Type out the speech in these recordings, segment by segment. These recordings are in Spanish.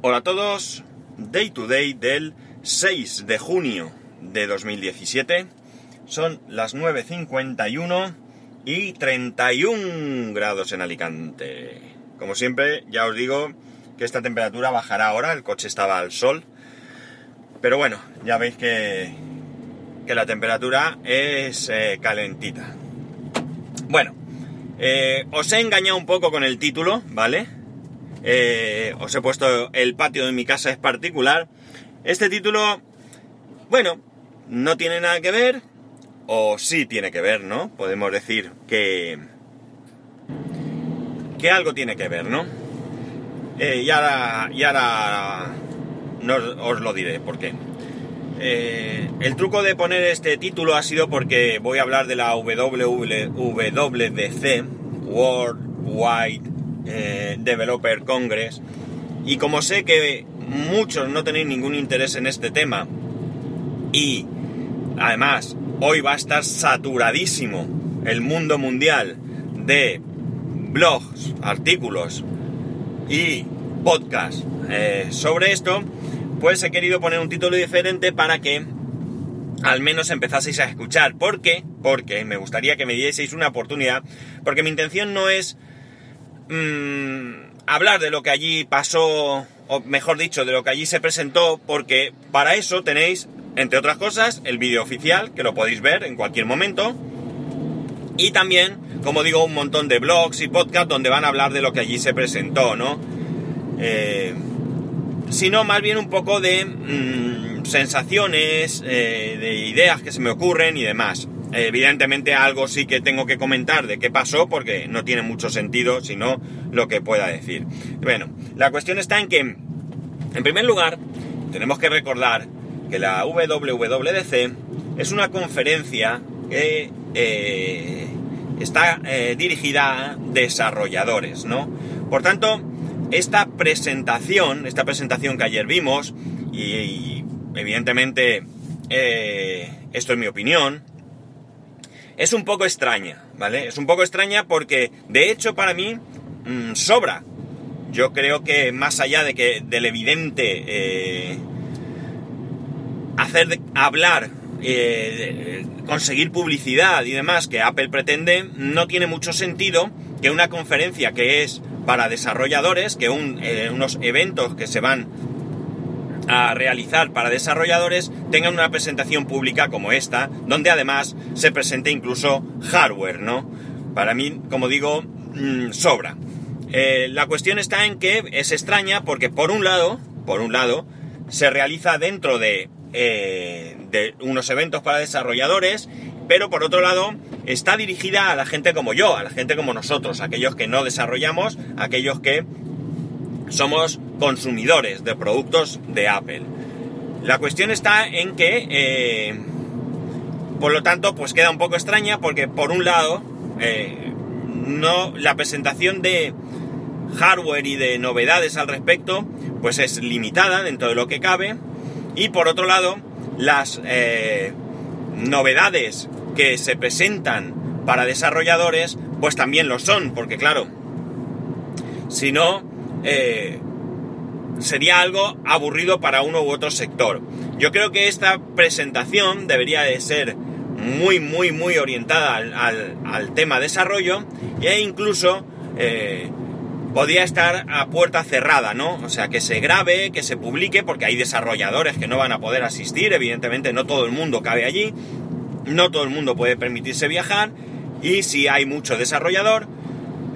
Hola a todos, Day to Day del 6 de junio de 2017. Son las 9.51 y 31 grados en Alicante. Como siempre, ya os digo que esta temperatura bajará ahora, el coche estaba al sol. Pero bueno, ya veis que, que la temperatura es eh, calentita. Bueno, eh, os he engañado un poco con el título, ¿vale? Eh, os he puesto el patio de mi casa es particular. Este título, bueno, no tiene nada que ver, o sí tiene que ver, ¿no? Podemos decir que, que algo tiene que ver, ¿no? Eh, y ahora, y ahora no os lo diré por qué. Eh, el truco de poner este título ha sido porque voy a hablar de la WWDC, World Wide eh, Developer Congress. Y como sé que muchos no tenéis ningún interés en este tema, y además hoy va a estar saturadísimo el mundo mundial de blogs, artículos y podcasts eh, sobre esto, pues he querido poner un título diferente para que al menos empezaseis a escuchar. ¿Por qué? Porque me gustaría que me dieseis una oportunidad, porque mi intención no es mmm, hablar de lo que allí pasó, o mejor dicho, de lo que allí se presentó, porque para eso tenéis, entre otras cosas, el vídeo oficial, que lo podéis ver en cualquier momento, y también, como digo, un montón de blogs y podcasts donde van a hablar de lo que allí se presentó, ¿no? Eh, sino más bien un poco de mmm, sensaciones, eh, de ideas que se me ocurren y demás. Evidentemente algo sí que tengo que comentar de qué pasó porque no tiene mucho sentido sino lo que pueda decir. Bueno, la cuestión está en que, en primer lugar, tenemos que recordar que la WWDC es una conferencia que eh, está eh, dirigida a desarrolladores, ¿no? Por tanto, esta presentación, esta presentación que ayer vimos, y, evidentemente eh, esto es mi opinión, es un poco extraña, ¿vale? Es un poco extraña porque, de hecho, para mí mmm, sobra. Yo creo que más allá de que del evidente eh, hacer hablar, eh, conseguir publicidad y demás que Apple pretende, no tiene mucho sentido que una conferencia que es para desarrolladores, que un, eh, unos eventos que se van a realizar para desarrolladores tengan una presentación pública como esta, donde además se presente incluso hardware, ¿no? Para mí, como digo, mmm, sobra. Eh, la cuestión está en que es extraña porque por un lado, por un lado, se realiza dentro de, eh, de unos eventos para desarrolladores, pero por otro lado está dirigida a la gente como yo, a la gente como nosotros, aquellos que no desarrollamos, aquellos que somos consumidores de productos de Apple. La cuestión está en que, eh, por lo tanto, pues queda un poco extraña porque por un lado, eh, no, la presentación de hardware y de novedades al respecto, pues es limitada dentro de lo que cabe. Y por otro lado, las eh, novedades que se presentan para desarrolladores, pues también lo son, porque claro, si no, eh, sería algo aburrido para uno u otro sector. Yo creo que esta presentación debería de ser muy, muy, muy orientada al, al, tema desarrollo e incluso eh, podría estar a puerta cerrada, ¿no? O sea, que se grabe, que se publique, porque hay desarrolladores que no van a poder asistir, evidentemente no todo el mundo cabe allí, no todo el mundo puede permitirse viajar, y si hay mucho desarrollador,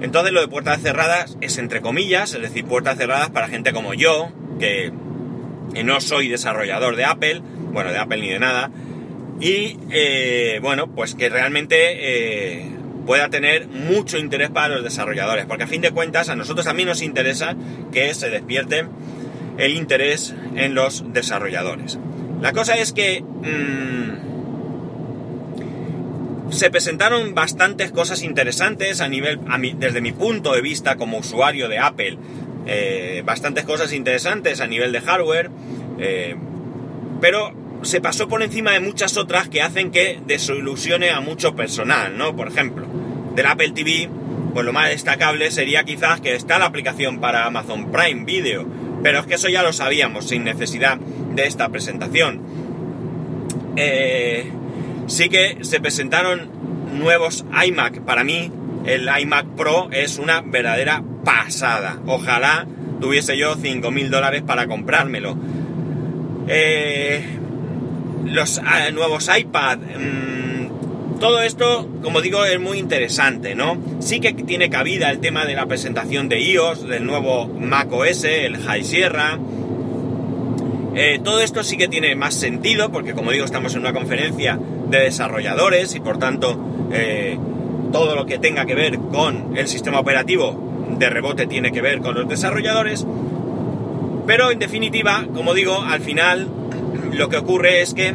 entonces lo de puertas cerradas es entre comillas, es decir, puertas cerradas para gente como yo, que no soy desarrollador de Apple, bueno, de Apple ni de nada, y eh, bueno, pues que realmente eh, pueda tener mucho interés para los desarrolladores, porque a fin de cuentas a nosotros también nos interesa que se despierte el interés en los desarrolladores. La cosa es que mmm, se presentaron bastantes cosas interesantes a nivel, a desde mi punto de vista como usuario de Apple, eh, bastantes cosas interesantes a nivel de hardware, eh, pero se pasó por encima de muchas otras que hacen que desilusione a mucho personal, ¿no? Por ejemplo, del Apple TV, pues lo más destacable sería quizás que está la aplicación para Amazon Prime Video, Pero es que eso ya lo sabíamos sin necesidad de esta presentación. Eh, sí que se presentaron nuevos iMac. Para mí, el iMac Pro es una verdadera pasada. Ojalá tuviese yo 5.000 dólares para comprármelo. Eh, los ah, nuevos iPad. Mm, todo esto, como digo, es muy interesante, ¿no? Sí que tiene cabida el tema de la presentación de iOS, del nuevo Mac OS, el High Sierra. Eh, todo esto sí que tiene más sentido, porque como digo, estamos en una conferencia de desarrolladores y por tanto eh, todo lo que tenga que ver con el sistema operativo de rebote tiene que ver con los desarrolladores. Pero en definitiva, como digo, al final lo que ocurre es que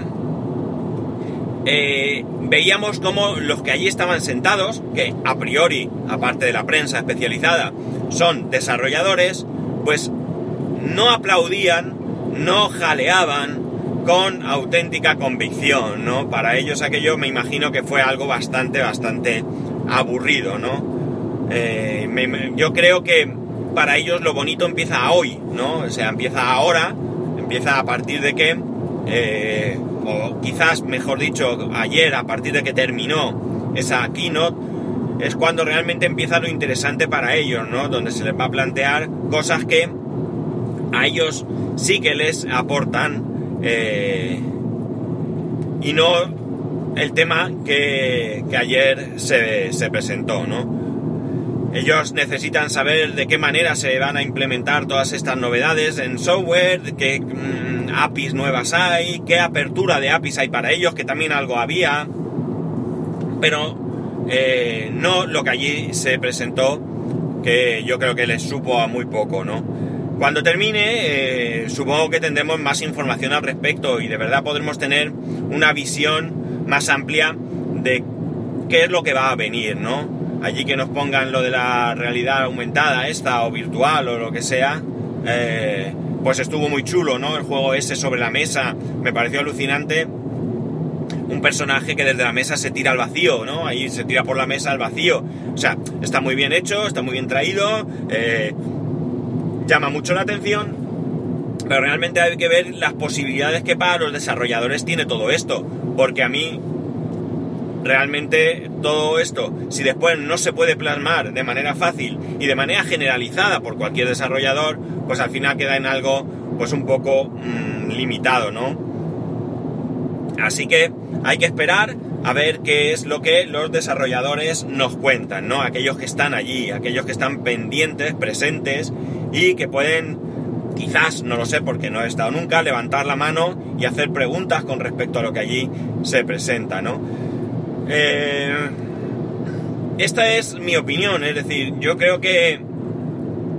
eh, veíamos como los que allí estaban sentados, que a priori, aparte de la prensa especializada, son desarrolladores, pues no aplaudían, no jaleaban con auténtica convicción, ¿no? Para ellos aquello me imagino que fue algo bastante, bastante aburrido, ¿no? Eh, yo creo que para ellos lo bonito empieza hoy, ¿no? O sea, empieza ahora, empieza a partir de que, eh, o quizás, mejor dicho, ayer, a partir de que terminó esa keynote, es cuando realmente empieza lo interesante para ellos, ¿no? Donde se les va a plantear cosas que a ellos sí que les aportan eh, y no el tema que, ayer se, se, presentó, ¿no? Ellos necesitan saber de qué manera se van a implementar todas estas novedades en software, qué mm, APIs nuevas hay, qué apertura de APIs hay para ellos, que también algo había, pero eh, no lo que allí se presentó, que yo creo que les supo a muy poco, ¿no? Cuando termine, eh, supongo que tendremos más información al respecto y de verdad podremos tener una visión más amplia de qué es lo que va a venir, ¿no? Allí que nos pongan lo de la realidad aumentada esta o virtual o lo que sea, eh, pues estuvo muy chulo, ¿no? El juego ese sobre la mesa me pareció alucinante. Un personaje que desde la mesa se tira al vacío, ¿no? Ahí se tira por la mesa al vacío. O sea, está muy bien hecho, está muy bien traído, eh, llama mucho la atención, pero realmente hay que ver las posibilidades que para los desarrolladores tiene todo esto porque a mí realmente todo esto, si después no se puede plasmar de manera fácil y de manera generalizada por cualquier desarrollador, pues al final queda en algo pues un poco mm, limitado, ¿no? Así que hay que esperar a ver qué es lo que los desarrolladores nos cuentan, ¿no? Aquellos que están allí, aquellos que están pendientes, presentes y que pueden quizás, no lo sé porque no he estado nunca, levantar la mano y hacer preguntas con respecto a lo que allí se presenta, ¿no? Eh, esta es mi opinión, es decir, yo creo que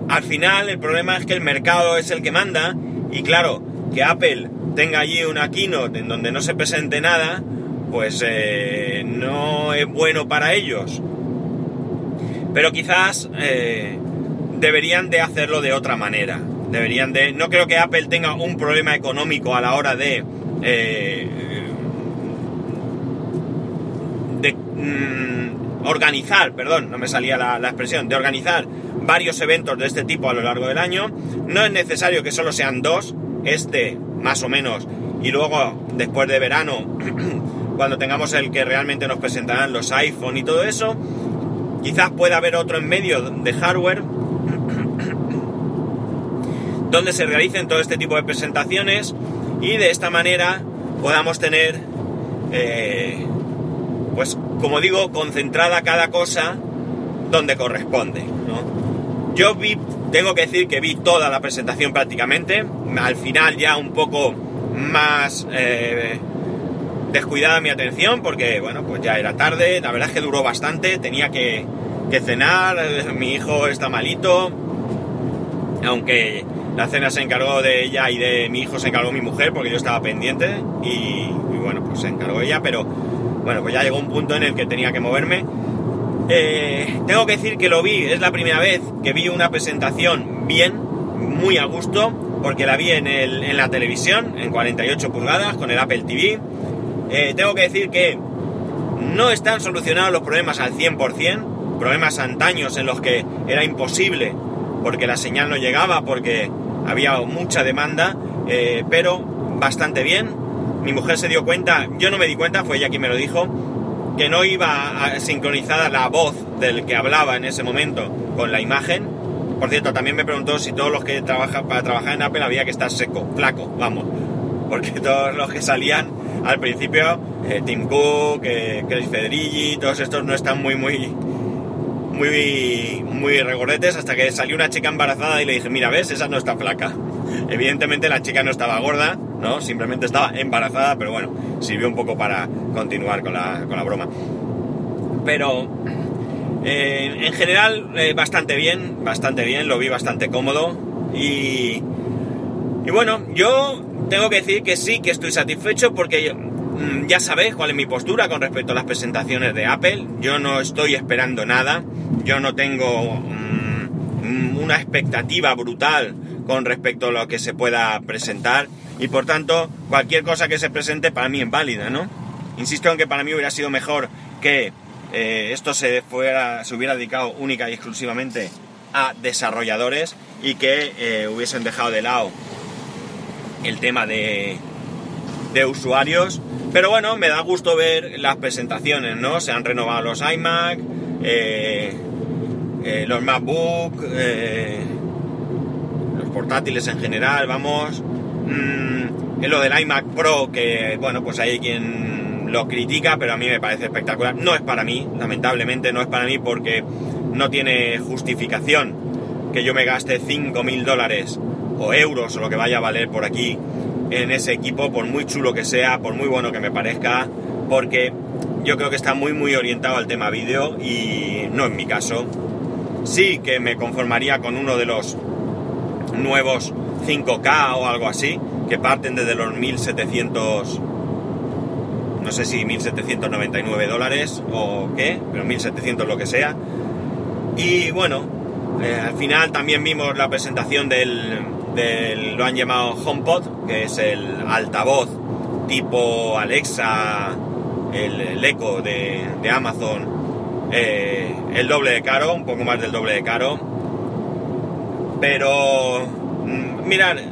al final el problema es que el mercado es el que manda y claro, que Apple tenga allí una keynote en donde no se presente nada, pues eh, no es bueno para ellos. Pero quizás eh, deberían de hacerlo de otra manera. Deberían de. No creo que Apple tenga un problema económico a la hora de. Eh, mm, organizar, perdón, no me salía la, expresión, de organizar varios eventos de este tipo a lo largo del año. No es necesario que solo sean dos, este más o menos, y luego después de verano, cuando tengamos el que realmente nos presentarán los iPhone y todo eso, quizás pueda haber otro en medio de hardware donde se realicen todo este tipo de presentaciones y de esta manera podamos tener, eh, pues como digo, concentrada cada cosa donde corresponde. Yo vi, tengo que decir que vi toda la presentación prácticamente, al final ya un poco más eh, descuidada mi atención porque, bueno, pues ya era tarde, la verdad es que duró bastante, tenía que, que cenar, mi hijo está malito, aunque la cena se encargó de ella y de mi hijo se encargó mi mujer porque yo estaba pendiente y, bueno, pues se encargó ella, pero bueno, pues ya llegó un punto en el que tenía que moverme. Eh, tengo que decir que lo vi, es la primera vez que vi una presentación bien, muy a gusto, porque la vi en, el, en la televisión, en 48 pulgadas, con el Apple TV. Eh, tengo que decir que no están solucionados los problemas al 100%, problemas antaños en los que era imposible porque la señal no llegaba, porque había mucha demanda, eh, pero bastante bien. Mi mujer se dio cuenta, yo no me di cuenta, fue ella quien me lo dijo, que no iba a sincronizada la voz del que hablaba en ese momento con la imagen. Por cierto, también me preguntó si todos los que trabajan para trabajar en Apple había que estar seco, flaco, vamos. Porque todos los que salían al principio, eh, Tim Cook, eh, Chris Federici, todos estos no están muy, muy, muy, muy regordetes hasta que salió una chica embarazada y le dije, mira, ves, esa no está flaca. Evidentemente la chica no estaba gorda, ¿no? Simplemente estaba embarazada, pero bueno, sirvió un poco para continuar con la, con la broma. Pero eh, en general bastante bien, bastante bien, lo vi bastante cómodo y, y bueno, yo tengo que decir que sí, que estoy satisfecho porque ya sabéis cuál es mi postura con respecto a las presentaciones de Apple. Yo no estoy esperando nada, yo no tengo mm, una expectativa brutal con respecto a lo que se pueda presentar y por tanto cualquier cosa que se presente para mí es válida, ¿no? Insisto en que para mí hubiera sido mejor que eh, esto se, fuera, se hubiera dedicado única y exclusivamente a desarrolladores y que eh, hubiesen dejado de lado el tema de, de usuarios. Pero bueno, me da gusto ver las presentaciones, ¿no? Se han renovado los iMac, eh, eh, los MacBook, eh, los portátiles en general, vamos. Mm, lo del iMac Pro, que bueno, pues hay quien lo critica, pero a mí me parece espectacular. No es para mí, lamentablemente no es para mí porque no tiene justificación que yo me gaste 5.000 dólares o euros o lo que vaya a valer por aquí en ese equipo, por muy chulo que sea, por muy bueno que me parezca, porque yo creo que está muy muy orientado al tema vídeo y no en mi caso. Sí que me conformaría con uno de los nuevos 5K o algo así, que parten desde los 1700, no sé si 1799 dólares o qué, pero 1700 lo que sea. Y bueno, eh, al final también vimos la presentación del, lo han llamado HomePod, que es el altavoz tipo Alexa, el, eco de, Amazon, eh, el doble de caro, un poco más del doble de caro. Pero, mm, mirad, eh,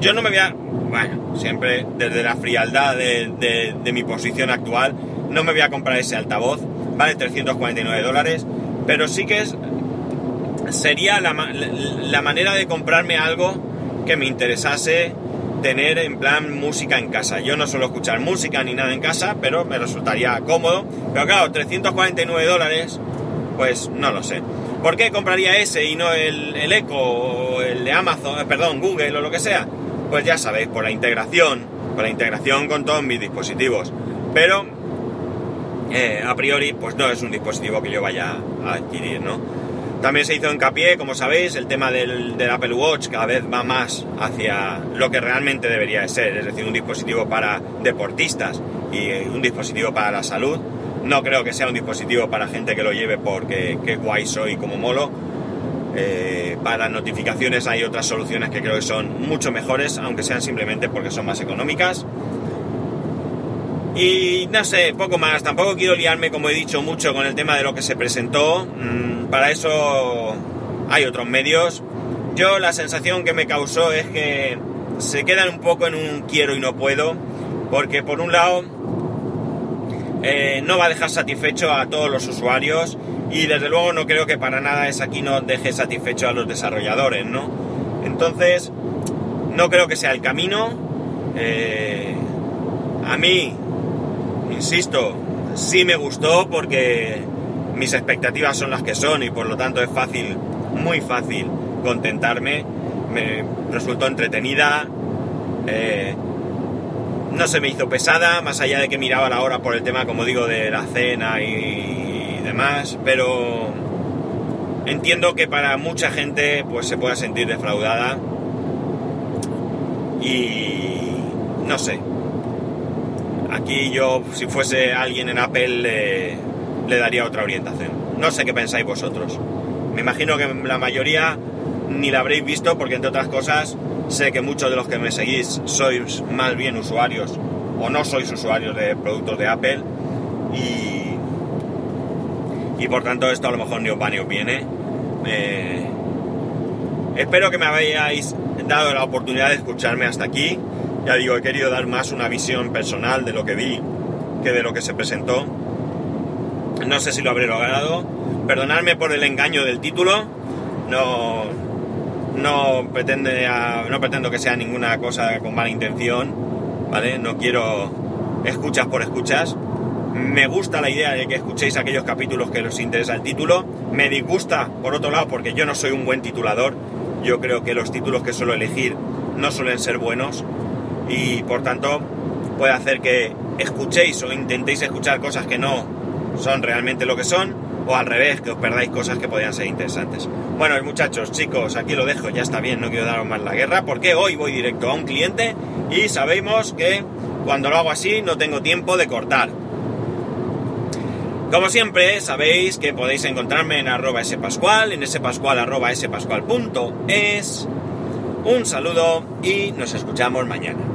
yo no me voy a, bueno, siempre desde la frialdad de, de mi posición actual, no me voy a comprar ese altavoz, vale 349 dólares, pero sí que es sería la, manera de comprarme algo que me interesase tener en plan música en casa. Yo no suelo escuchar música ni nada en casa, pero me resultaría cómodo. Pero claro, 349 dólares, pues no lo sé. ¿Por qué compraría ese y no el, el Echo o el de Amazon, eh, perdón, Google o lo que sea? Pues ya sabéis, por la integración, por la integración con todos mis dispositivos. Pero eh, a priori, pues no es un dispositivo que yo vaya a adquirir, ¿no? También se hizo hincapié, como sabéis, el tema del, Apple Watch cada vez va más hacia lo que realmente debería de ser, es decir, un dispositivo para deportistas y un dispositivo para la salud. No creo que sea un dispositivo para gente que lo lleve porque qué guay soy como molo. Eh, para notificaciones hay otras soluciones que creo que son mucho mejores, aunque sean simplemente porque son más económicas. Y no sé, poco más. Tampoco quiero liarme, como he dicho, mucho con el tema de lo que se presentó. Mm, para eso hay otros medios. Yo la sensación que me causó es que se quedan un poco en un quiero y no puedo. Porque por un lado eh, no va a dejar satisfecho a todos los usuarios. Y desde luego no creo que para nada es aquí no deje satisfecho a los desarrolladores, ¿no? Entonces, no creo que sea el camino. Eh, a mí insisto, sí me gustó porque mis expectativas son las que son y por lo tanto es fácil, muy fácil contentarme. Me resultó entretenida, eh, no se me hizo pesada, más allá de que miraba la hora por el tema, como digo, de la cena y, demás, pero entiendo que para mucha gente pues se pueda sentir defraudada y no sé, Aquí yo, si fuese alguien en Apple, le, daría otra orientación. No sé qué pensáis vosotros. Me imagino que la mayoría ni la habréis visto porque, entre otras cosas, sé que muchos de los que me seguís sois más bien usuarios o no sois usuarios de productos de Apple y, y por tanto esto a lo mejor ni os va ni os viene. Eh, espero que me hayáis dado la oportunidad de escucharme hasta aquí. Ya digo, he querido dar más una visión personal de lo que vi que de lo que se presentó. No sé si lo habré logrado. Perdonadme por el engaño del título. No, no, pretende no pretendo que sea ninguna cosa con mala intención. ¿Vale? No quiero escuchas por escuchas. Me gusta la idea de que escuchéis aquellos capítulos que os interesa el título. Me disgusta, por otro lado, porque yo no soy un buen titulador. Yo creo que los títulos que suelo elegir no suelen ser buenos y por tanto puede hacer que escuchéis o intentéis escuchar cosas que no son realmente lo que son o al revés, que os perdáis cosas que podrían ser interesantes. Bueno, muchachos, chicos, aquí lo dejo, ya está bien, no quiero daros más la guerra porque hoy voy directo a un cliente y sabemos que cuando lo hago así no tengo tiempo de cortar. Como siempre, sabéis que podéis encontrarme en arroba spascual, en spascual arroba spascual.es. Un saludo y nos escuchamos mañana.